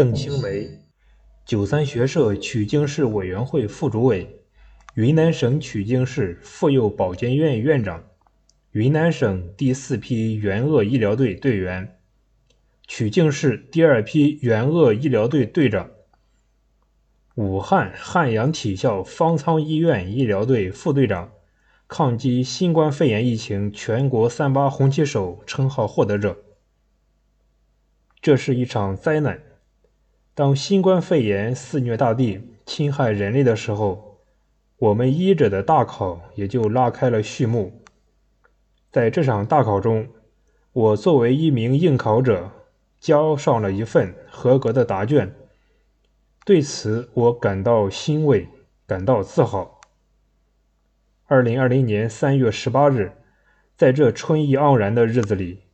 邓青梅，九三学社曲靖市委员会副主委，云南省曲靖市妇幼保健院院长，云南省第四批援鄂医疗队队员，曲靖市第二批援鄂医疗队队长，武汉汉阳体校方舱医院医疗队副队长。抗击新冠肺炎疫情全国三八红旗手称号获得者。这是一场灾难。当新冠肺炎肆虐大地、侵害人类的时候，我们医者的大考也就拉开了序幕。在这场大考中，我作为一名应考者，交上了一份合格的答卷。对此，我感到欣慰，感到自豪。二零二零年三月十八日，在这春意盎然的日子里，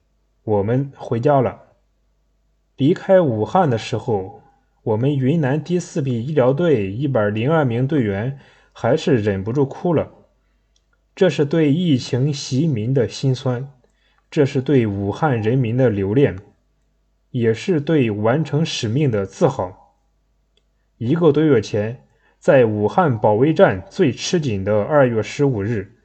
我们回家了。离开武汉的时候，我们云南第四批医疗队一百零二名队员还是忍不住哭了。这是对疫情袭民的心酸，这是对武汉人民的留恋，也是对完成使命的自豪。一个多月前。在武汉保卫战最吃紧的二月十五日，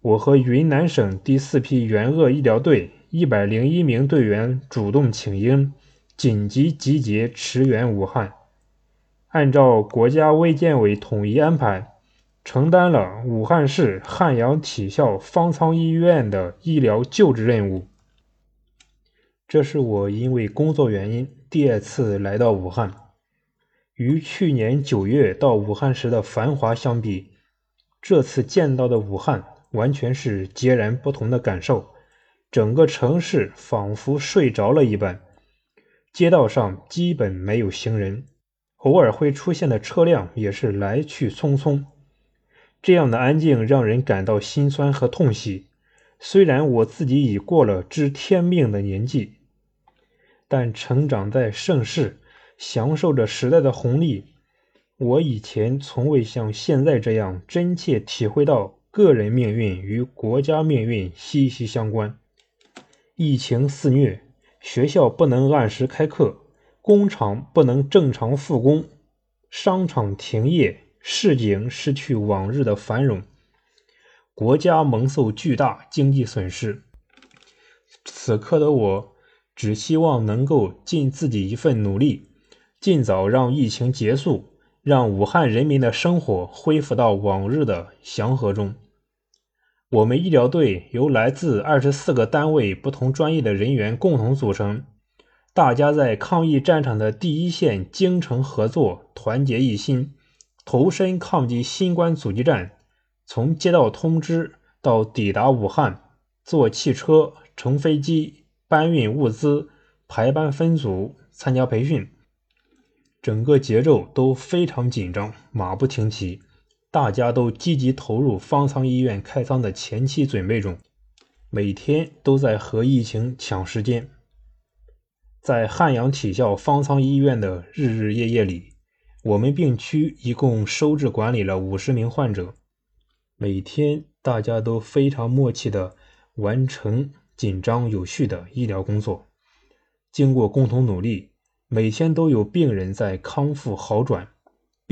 我和云南省第四批援鄂医疗队一百零一名队员主动请缨，紧急集结驰援武汉。按照国家卫健委统一安排，承担了武汉市汉阳体校方舱医院的医疗救治任务。这是我因为工作原因第二次来到武汉。与去年九月到武汉时的繁华相比，这次见到的武汉完全是截然不同的感受。整个城市仿佛睡着了一般，街道上基本没有行人，偶尔会出现的车辆也是来去匆匆。这样的安静让人感到心酸和痛惜。虽然我自己已过了知天命的年纪，但成长在盛世。享受着时代的红利，我以前从未像现在这样真切体会到个人命运与国家命运息息相关。疫情肆虐，学校不能按时开课，工厂不能正常复工，商场停业，市井失去往日的繁荣，国家蒙受巨大经济损失。此刻的我，只希望能够尽自己一份努力。尽早让疫情结束，让武汉人民的生活恢复到往日的祥和中。我们医疗队由来自二十四个单位不同专业的人员共同组成，大家在抗疫战场的第一线精诚合作，团结一心，投身抗击新冠阻击战。从接到通知到抵达武汉，坐汽车、乘飞机、搬运物资、排班分组、参加培训。整个节奏都非常紧张，马不停蹄，大家都积极投入方舱医院开仓的前期准备中，每天都在和疫情抢时间。在汉阳体校方舱医院的日日夜夜里，我们病区一共收治管理了五十名患者，每天大家都非常默契地完成紧张有序的医疗工作，经过共同努力。每天都有病人在康复好转，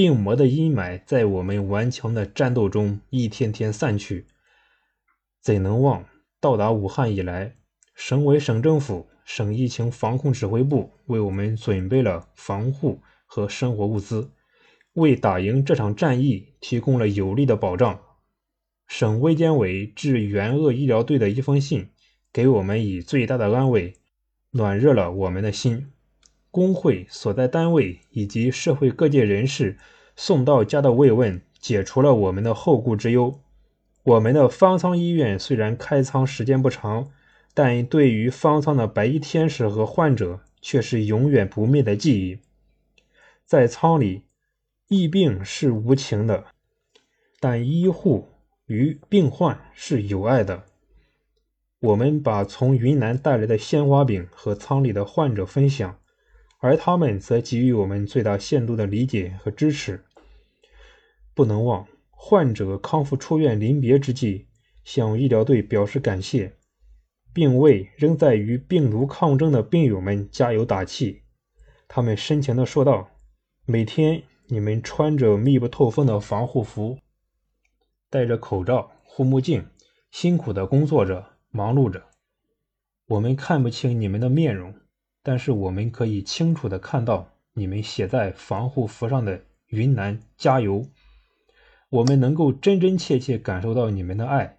病魔的阴霾在我们顽强的战斗中一天天散去。怎能忘到达武汉以来，省委省政府、省疫情防控指挥部为我们准备了防护和生活物资，为打赢这场战役提供了有力的保障。省卫健委致援鄂医疗队的一封信，给我们以最大的安慰，暖热了我们的心。工会所在单位以及社会各界人士送到家的慰问，解除了我们的后顾之忧。我们的方舱医院虽然开仓时间不长，但对于方舱的白衣天使和患者，却是永远不灭的记忆。在舱里，疫病是无情的，但医护与病患是有爱的。我们把从云南带来的鲜花饼和舱里的患者分享。而他们则给予我们最大限度的理解和支持。不能忘，患者康复出院临别之际，向医疗队表示感谢，并为仍在与病毒抗争的病友们加油打气。他们深情地说道：“每天你们穿着密不透风的防护服，戴着口罩、护目镜，辛苦地工作着，忙碌着。我们看不清你们的面容，但是我们可以清楚地看到你们写在防护服上的‘云南加油’。我们能够真真切切感受到你们的爱，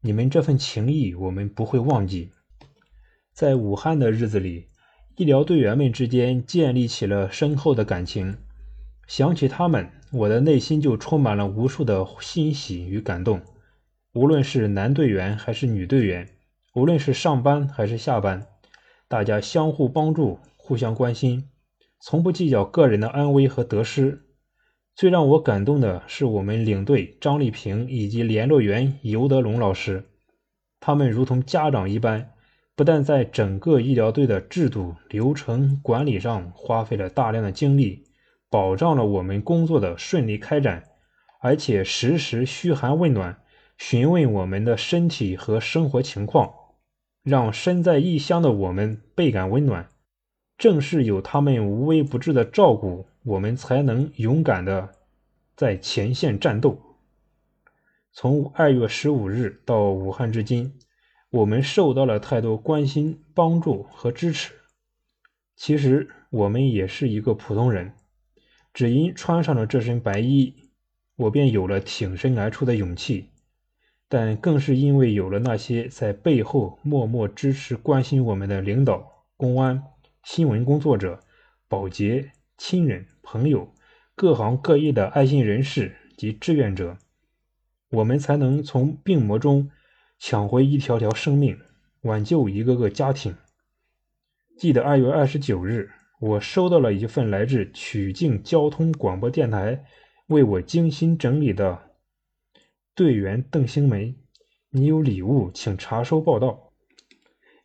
你们这份情谊，我们不会忘记。在武汉的日子里。”医疗队员们之间建立起了深厚的感情。想起他们，我的内心就充满了无数的欣喜与感动。无论是男队员还是女队员，无论是上班还是下班，大家相互帮助，互相关心，从不计较个人的安危和得失。最让我感动的是我们领队张丽萍以及联络员尤德龙老师，他们如同家长一般。不但在整个医疗队的制度、流程管理上花费了大量的精力，保障了我们工作的顺利开展，而且时时嘘寒问暖，询问我们的身体和生活情况，让身在异乡的我们倍感温暖。正是有他们无微不至的照顾，我们才能勇敢的在前线战斗。从二月十五日到武汉至今。我们受到了太多关心、帮助和支持。其实我们也是一个普通人，只因穿上了这身白衣，我便有了挺身而出的勇气。但更是因为有了那些在背后默默支持、关心我们的领导、公安、新闻工作者、保洁、亲人、朋友、各行各业的爱心人士及志愿者，我们才能从病魔中。抢回一条条生命，挽救一个个家庭。记得二月二十九日，我收到了一份来自曲靖交通广播电台为我精心整理的队员邓兴梅，你有礼物，请查收报道。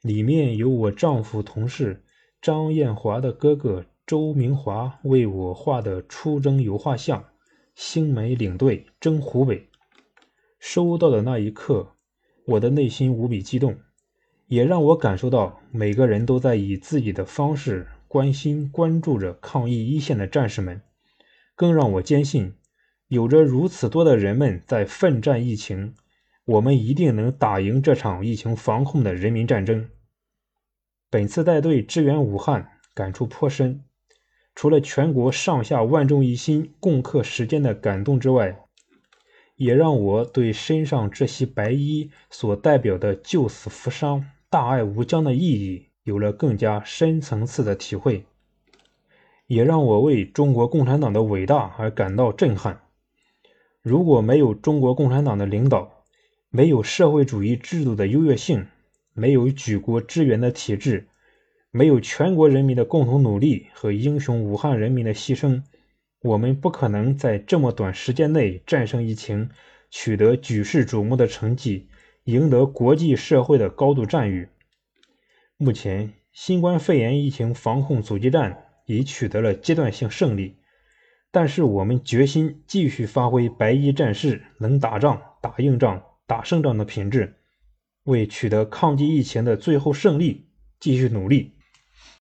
里面有我丈夫同事张艳华的哥哥周明华为我画的出征油画像，星梅领队征湖北。收到的那一刻。我的内心无比激动，也让我感受到每个人都在以自己的方式关心、关注着抗疫一线的战士们，更让我坚信，有着如此多的人们在奋战疫情，我们一定能打赢这场疫情防控的人民战争。本次带队支援武汉，感触颇深，除了全国上下万众一心、共克时艰的感动之外，也让我对身上这袭白衣所代表的救死扶伤、大爱无疆的意义有了更加深层次的体会，也让我为中国共产党的伟大而感到震撼。如果没有中国共产党的领导，没有社会主义制度的优越性，没有举国支援的体制，没有全国人民的共同努力和英雄武汉人民的牺牲。我们不可能在这么短时间内战胜疫情，取得举世瞩目的成绩，赢得国际社会的高度赞誉。目前，新冠肺炎疫情防控阻击战已取得了阶段性胜利，但是我们决心继续发挥白衣战士能打仗、打硬仗、打胜仗的品质，为取得抗击疫情的最后胜利继续努力。